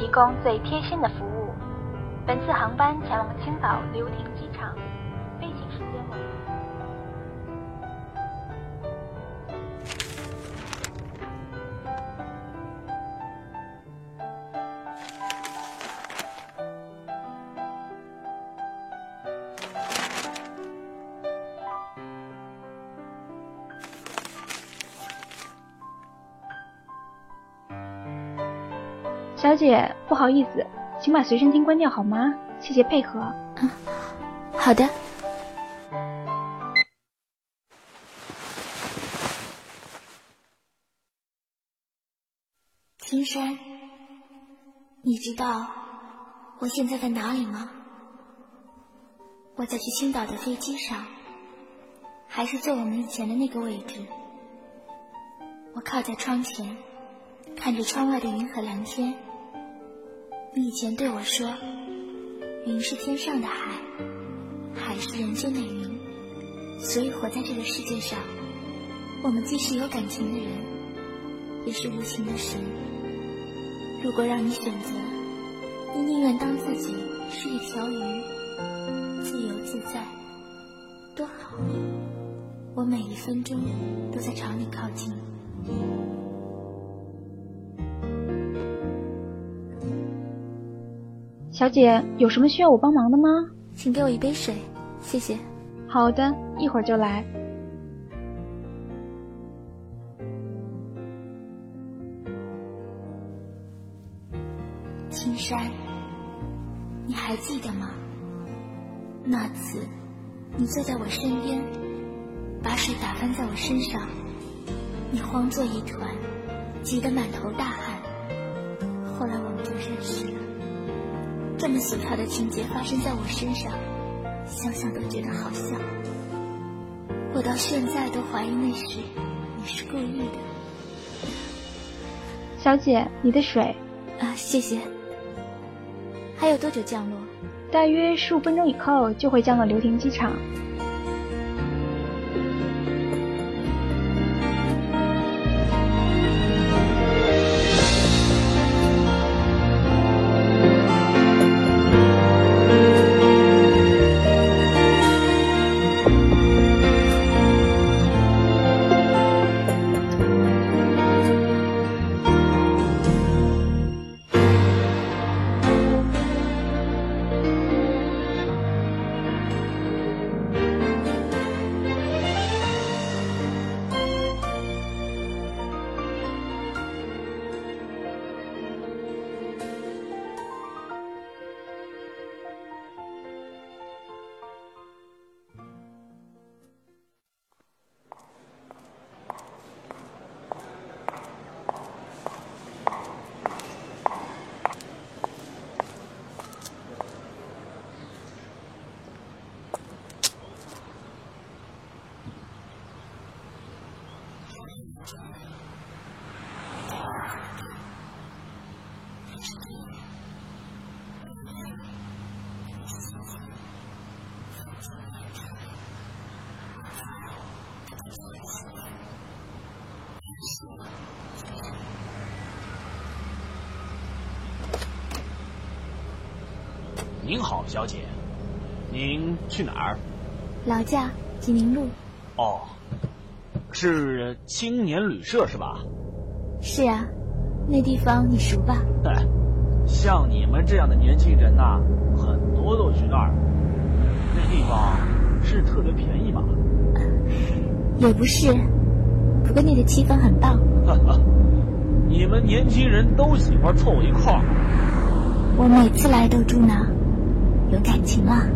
提供最贴心的服务。本次航班前往青岛流亭小姐，不好意思，请把随身听关掉好吗？谢谢配合。嗯好的。青山，你知道我现在在哪里吗？我在去青岛的飞机上，还是坐我们以前的那个位置。我靠在窗前，看着窗外的云和蓝天。你以前对我说，云是天上的海，海是人间的云，所以活在这个世界上，我们既是有感情的人，也是无情的神。如果让你选择，你宁愿当自己是一条鱼，自由自在，多好！我每一分钟都在朝你靠近。小姐，有什么需要我帮忙的吗？请给我一杯水，谢谢。好的，一会儿就来。青山，你还记得吗？那次，你坐在我身边，把水打翻在我身上，你慌作一团，急得满头大汗。后来我们就认识了。这么俗套的情节发生在我身上，想想都觉得好笑。我到现在都怀疑那时你是故意的。小姐，你的水。啊，谢谢。还有多久降落？大约十五分钟以后就会降落流亭机场。您好，小姐，您去哪儿？劳驾，济宁路。哦，是青年旅社是吧？是啊，那地方你熟吧？哎，像你们这样的年轻人呐，很多都去那儿。那地方是特别便宜吧？也不是，不过那的气氛很棒。哈哈，你们年轻人都喜欢凑一块儿。我每次来都住那，有感情啊。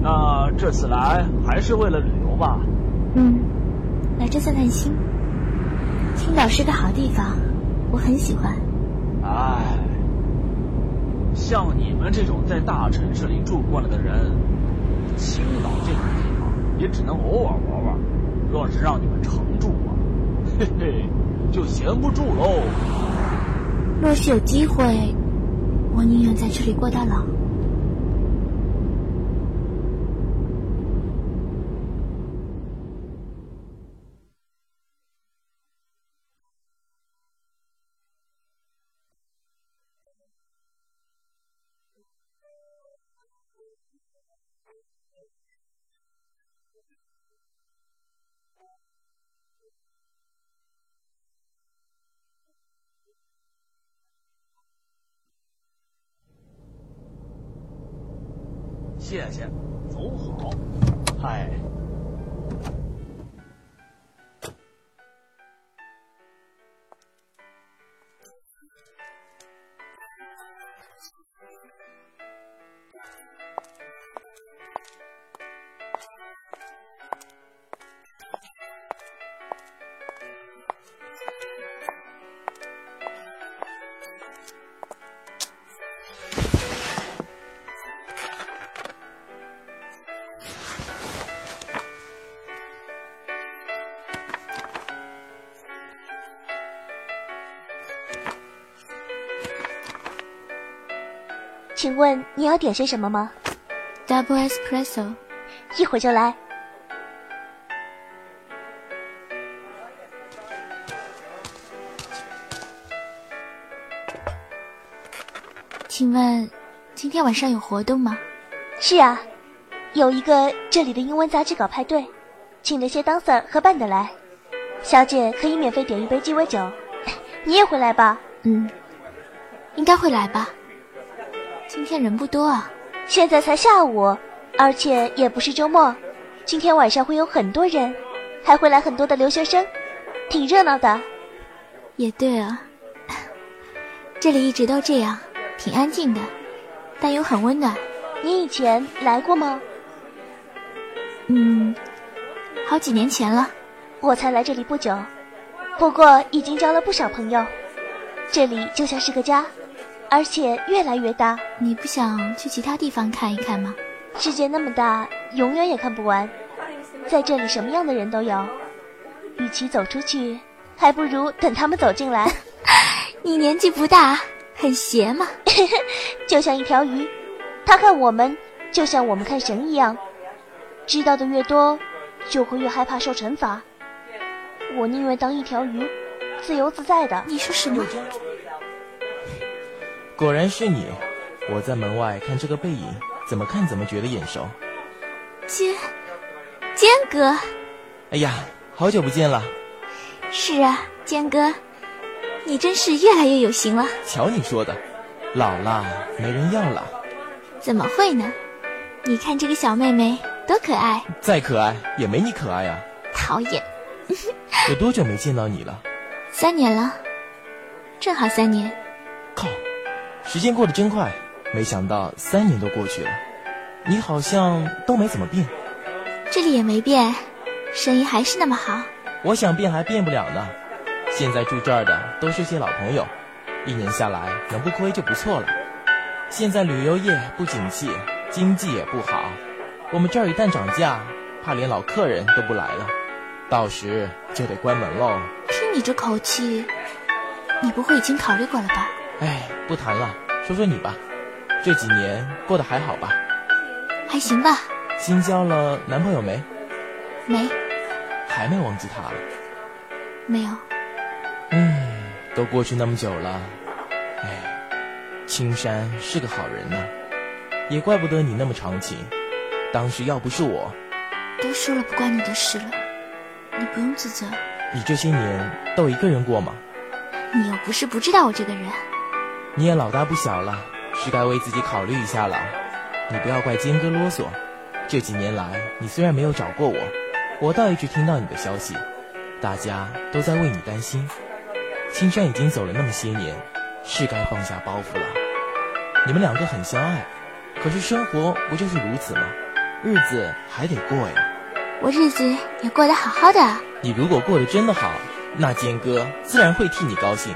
那这次来还是为了旅游吧？嗯，来这散散心。青岛是个好地方，我很喜欢。唉，像你们这种在大城市里住惯了的人，青岛这种地方也只能偶尔玩玩。若是让你们常住啊，嘿嘿，就闲不住喽。若是有机会，我宁愿在这里过到老。请问你要点些什么吗？Double espresso，一会儿就来。请问今天晚上有活动吗？是啊，有一个这里的英文杂志搞派对，请了些 dancer 和伴的来，小姐可以免费点一杯鸡尾酒。你也会来吧？嗯，应该会来吧。今天人不多啊。现在才下午，而且也不是周末，今天晚上会有很多人，还会来很多的留学生，挺热闹的。也对啊，这里一直都这样，挺安静的，但又很温暖。你以前来过吗？嗯，好几年前了。我才来这里不久，不过已经交了不少朋友。这里就像是个家，而且越来越大。你不想去其他地方看一看吗？世界那么大，永远也看不完。在这里，什么样的人都有。与其走出去，还不如等他们走进来。你年纪不大，很邪嘛。就像一条鱼，他看我们，就像我们看神一样。知道的越多，就会越害怕受惩罚。我宁愿当一条鱼，自由自在的。你说什么？果然是你！我在门外看这个背影，怎么看怎么觉得眼熟。坚，坚哥。哎呀，好久不见了。是啊，坚哥，你真是越来越有型了。瞧你说的，老了没人要了。怎么会呢？你看这个小妹妹多可爱。再可爱也没你可爱啊！讨厌。有多久没见到你了？三年了，正好三年。靠，时间过得真快，没想到三年都过去了，你好像都没怎么变。这里也没变，生意还是那么好。我想变还变不了呢。现在住这儿的都是些老朋友，一年下来能不亏就不错了。现在旅游业不景气，经济也不好，我们这儿一旦涨价，怕连老客人都不来了，到时就得关门喽。听你这口气，你不会已经考虑过了吧？哎，不谈了，说说你吧，这几年过得还好吧？还行吧。新交了男朋友没？没。还没忘记他？没有。嗯，都过去那么久了，哎。青山是个好人呢，也怪不得你那么长情。当时要不是我，都说了不关你的事了，你不用自责。你这些年都一个人过吗？你又不是不知道我这个人。你也老大不小了，是该为自己考虑一下了。你不要怪坚哥啰嗦。这几年来，你虽然没有找过我，我倒一直听到你的消息，大家都在为你担心。青山已经走了那么些年，是该放下包袱了。你们两个很相爱，可是生活不就是如此吗？日子还得过呀。我日子也过得好好的。你如果过得真的好，那坚哥自然会替你高兴。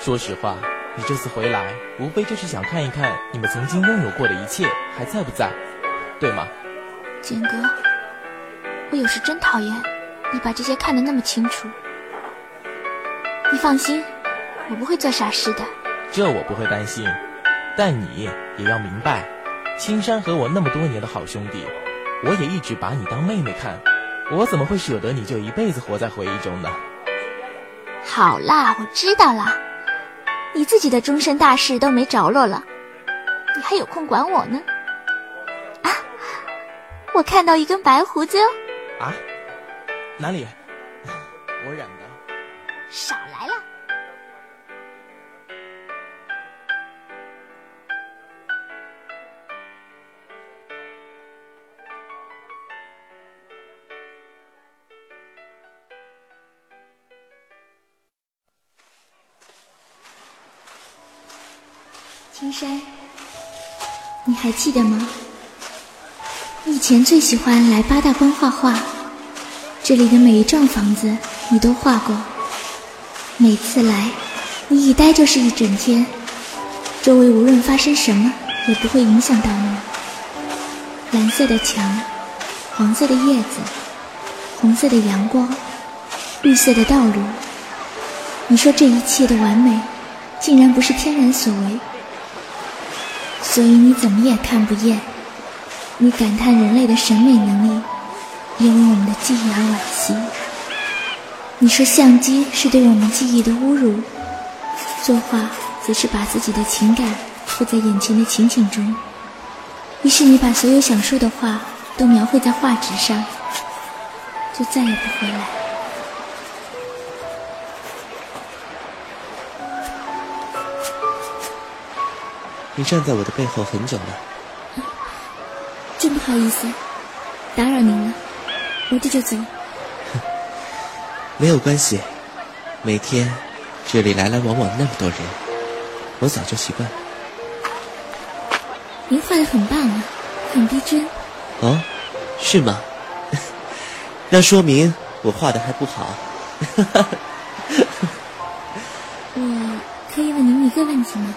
说实话，你这次回来，无非就是想看一看你们曾经拥有过的一切还在不在，对吗？坚哥，我有时真讨厌你把这些看得那么清楚。你放心，我不会做傻事的。这我不会担心。但你也要明白，青山和我那么多年的好兄弟，我也一直把你当妹妹看，我怎么会舍得你就一辈子活在回忆中呢？好啦，我知道啦，你自己的终身大事都没着落了，你还有空管我呢？啊，我看到一根白胡子哟。啊？哪里？我染山，你还记得吗？你以前最喜欢来八大关画画，这里的每一幢房子你都画过。每次来，你一待就是一整天，周围无论发生什么也不会影响到你。蓝色的墙，黄色的叶子，红色的阳光，绿色的道路。你说这一切的完美，竟然不是天然所为。所以你怎么也看不厌，你感叹人类的审美能力因为我们的记忆而惋惜。你说相机是对我们记忆的侮辱，作画则是把自己的情感附在眼前的情景中。于是你把所有想说的话都描绘在画纸上，就再也不回来。你站在我的背后很久了，真不好意思，打扰您了，我这就走。没有关系，每天这里来来往往那么多人，我早就习惯了。您画的很棒啊，很逼真。哦，是吗？那说明我画的还不好。我可以问您一个问题吗？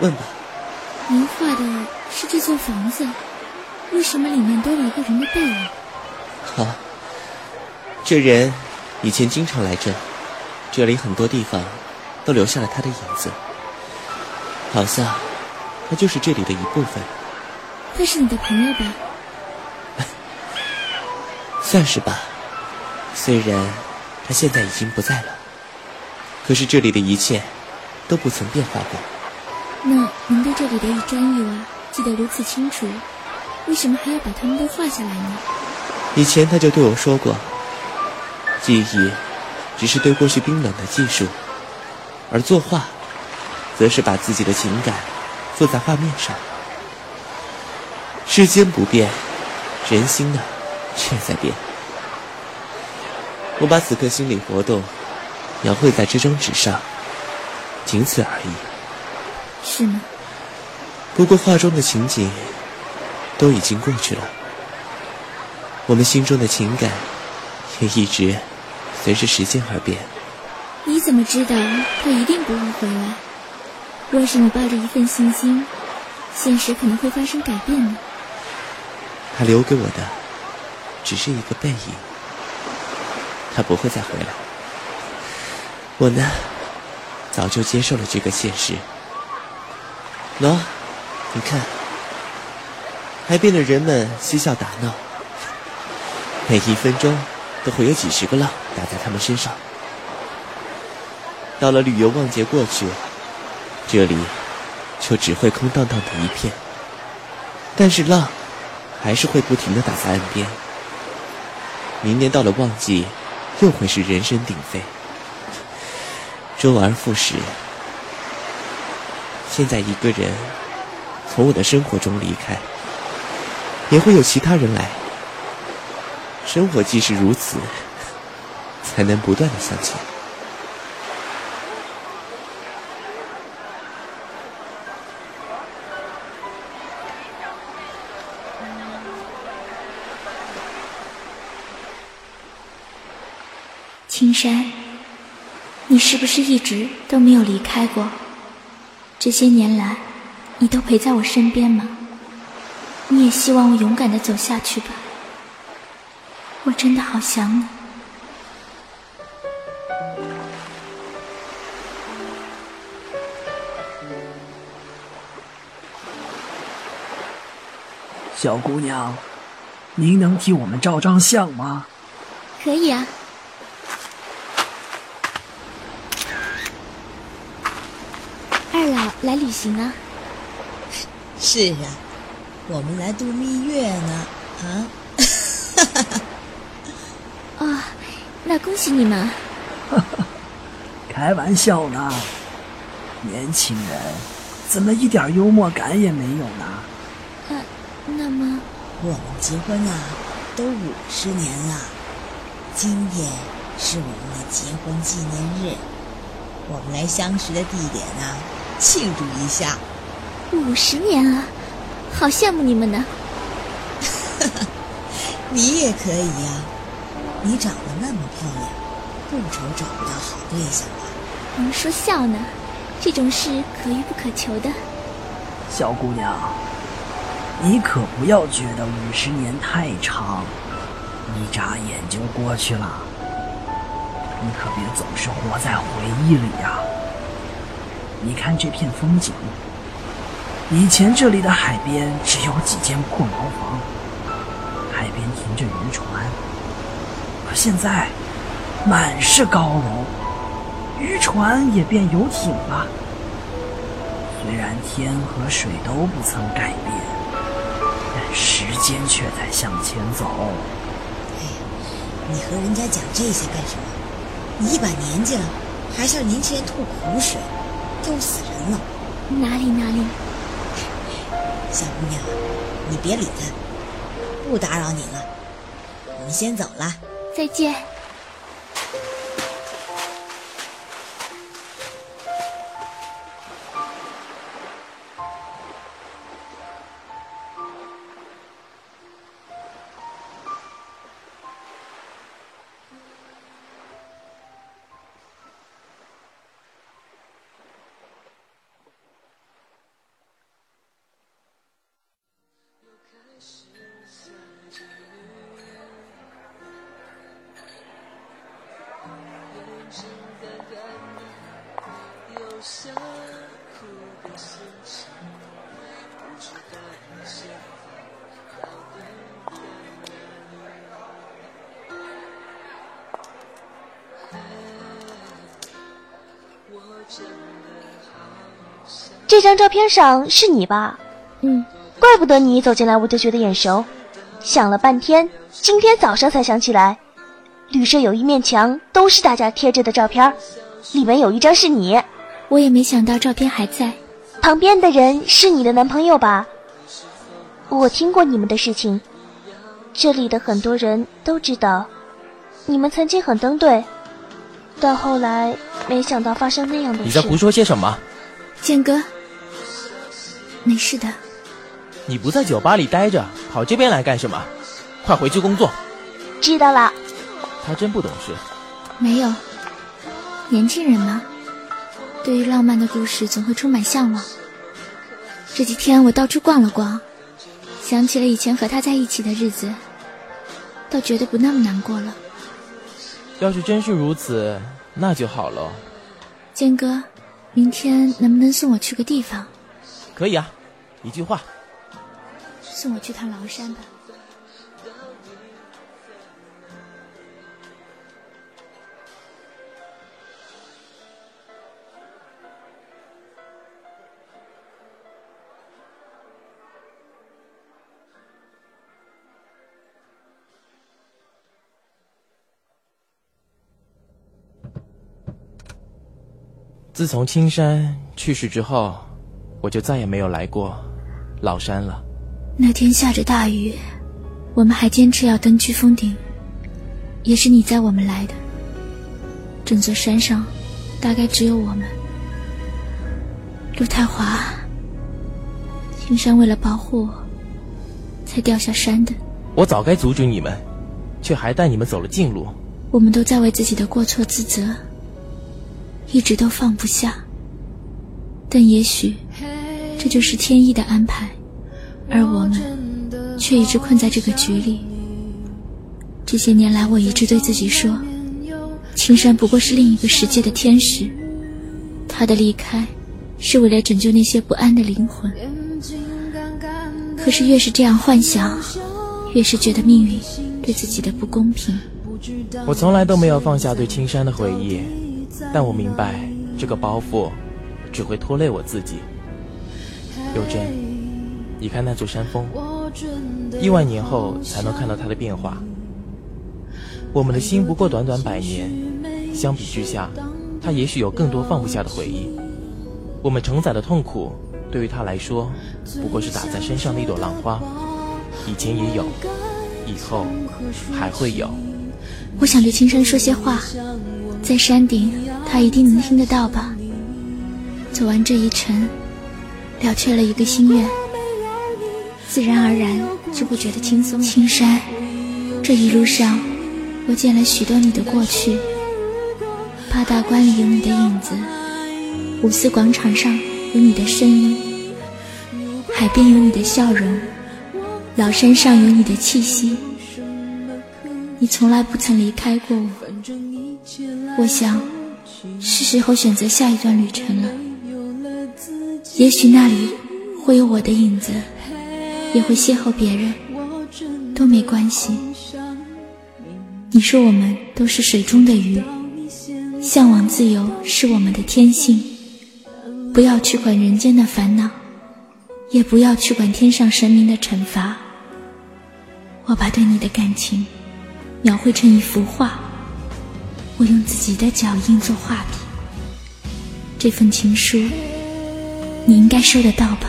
问吧。您画的是这座房子，为什么里面多了一个人的背影？好，这人以前经常来这，这里很多地方都留下了他的影子，好像他就是这里的一部分。他是你的朋友吧？算是吧，虽然他现在已经不在了，可是这里的一切都不曾变化过。那您对这里的一砖一瓦记得如此清楚，为什么还要把它们都画下来呢？以前他就对我说过，记忆只是对过去冰冷的技术，而作画，则是把自己的情感附在画面上。世间不变，人心呢，却在变。我把此刻心理活动描绘在这张纸上，仅此而已。是吗？不过画中的情景都已经过去了，我们心中的情感也一直随着时间而变。你怎么知道他一定不会回来？若是你抱着一份信心，现实可能会发生改变呢。他留给我的只是一个背影，他不会再回来。我呢，早就接受了这个现实。喏，你看，海边的人们嬉笑打闹，每一分钟都会有几十个浪打在他们身上。到了旅游旺季过去，这里就只会空荡荡的一片。但是浪还是会不停的打在岸边。明年到了旺季，又会是人声鼎沸，周而复始。现在一个人从我的生活中离开，也会有其他人来。生活既是如此，才能不断的向前。青山，你是不是一直都没有离开过？这些年来，你都陪在我身边吗？你也希望我勇敢的走下去吧？我真的好想你。小姑娘，您能替我们照张相吗？可以啊。二老来旅行啊？是啊，我们来度蜜月呢。啊，哦，那恭喜你们。开玩笑呢，年轻人怎么一点幽默感也没有呢？呃，那么我们结婚啊，都五十年了，今天是我们的结婚纪念日，我们来相识的地点呢，庆祝一下。五十年啊，好羡慕你们呢。你也可以呀，你长得那么漂亮，不愁找不到好对象吧？您说笑呢，这种事可遇不可求的。小姑娘，你可不要觉得五十年太长，一眨眼就过去了。你可别总是活在回忆里呀。你看这片风景，以前这里的海边只有几间破茅房，海边停着渔船，可现在满是高楼。渔船也变游艇了，虽然天和水都不曾改变，但时间却在向前走。哎，你和人家讲这些干什么？你一把年纪了，还向年轻人吐苦水，丢死人了！哪里哪里，小姑娘，你别理他，不打扰你了，我们先走了，再见。这张照片上是你吧？嗯，怪不得你一走进来我就觉得眼熟。想了半天，今天早上才想起来，旅社有一面墙都是大家贴着的照片，里面有一张是你。我也没想到照片还在。旁边的人是你的男朋友吧？我听过你们的事情，这里的很多人都知道，你们曾经很登对，但后来没想到发生那样的事。你在胡说些什么？建哥，没事的。你不在酒吧里待着，跑这边来干什么？快回去工作。知道了。他真不懂事。没有，年轻人嘛，对于浪漫的故事总会充满向往。这几天我到处逛了逛，想起了以前和他在一起的日子，倒觉得不那么难过了。要是真是如此，那就好了。剑哥，明天能不能送我去个地方？可以啊，一句话。送我去趟崂山吧。自从青山去世之后，我就再也没有来过老山了。那天下着大雨，我们还坚持要登居峰顶，也是你载我们来的。整座山上，大概只有我们。陆太华，青山为了保护我，才掉下山的。我早该阻止你们，却还带你们走了近路。我们都在为自己的过错自责，一直都放不下。但也许，这就是天意的安排。而我们却一直困在这个局里。这些年来，我一直对自己说，青山不过是另一个世界的天使，他的离开是为了拯救那些不安的灵魂。可是越是这样幻想，越是觉得命运对自己的不公平。我从来都没有放下对青山的回忆，但我明白这个包袱只会拖累我自己。有真。你看那座山峰，亿万年后才能看到它的变化。我们的心不过短短百年，相比之下，它也许有更多放不下的回忆。我们承载的痛苦，对于它来说，不过是打在身上的一朵浪花。以前也有，以后还会有。我想对青山说些话，在山顶，他一定能听得到吧。走完这一程，了却了一个心愿，自然而然就不觉得轻松。青山，这一路上，我见了许多你的过去。八大关里有你的影子，五四广场上有你的身影，海边有你的笑容，老山上有你的气息。你从来不曾离开过我，我想，是时候选择下一段旅程了。也许那里会有我的影子，也会邂逅别人，都没关系。你说我们都是水中的鱼。向往自由是我们的天性，不要去管人间的烦恼，也不要去管天上神明的惩罚。我把对你的感情描绘成一幅画，我用自己的脚印做画笔。这份情书，你应该收得到吧？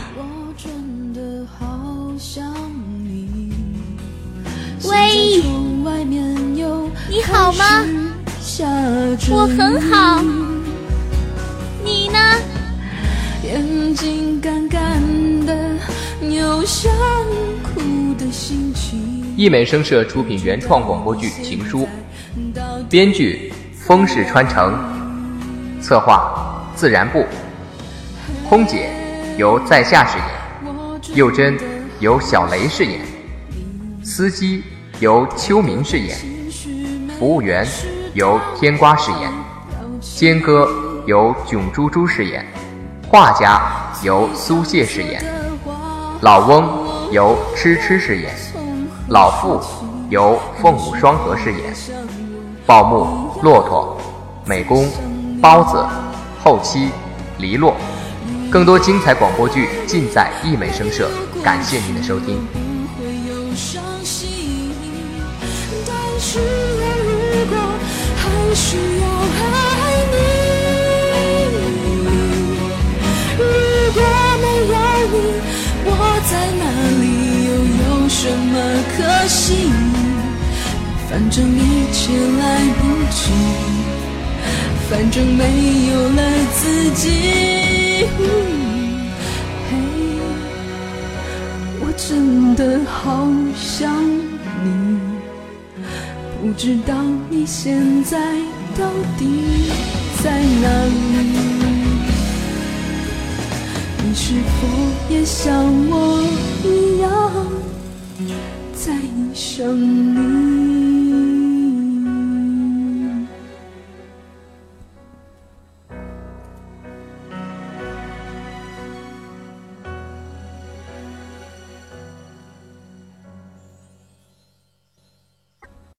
喂，你好吗？我很好，你呢？一美声社出品原创广播剧《情书》，编剧风势川城，策划自然部，空姐由在下饰演，幼珍由小雷饰演，司机由秋明饰演，服务员。由天瓜饰演，坚哥由囧猪猪饰演，画家由苏谢饰演，老翁由痴痴饰演，老妇由凤舞双合饰演，报幕骆驼，美工包子，后期黎洛。更多精彩广播剧尽在艺美声社，感谢您的收听。需要爱你。如果没有你，我在哪里？又有什么可惜？反正一切来不及，反正没有了自己。嘿，我真的好想你。不知道你现在到底在哪里？你是否也像我一样在想你？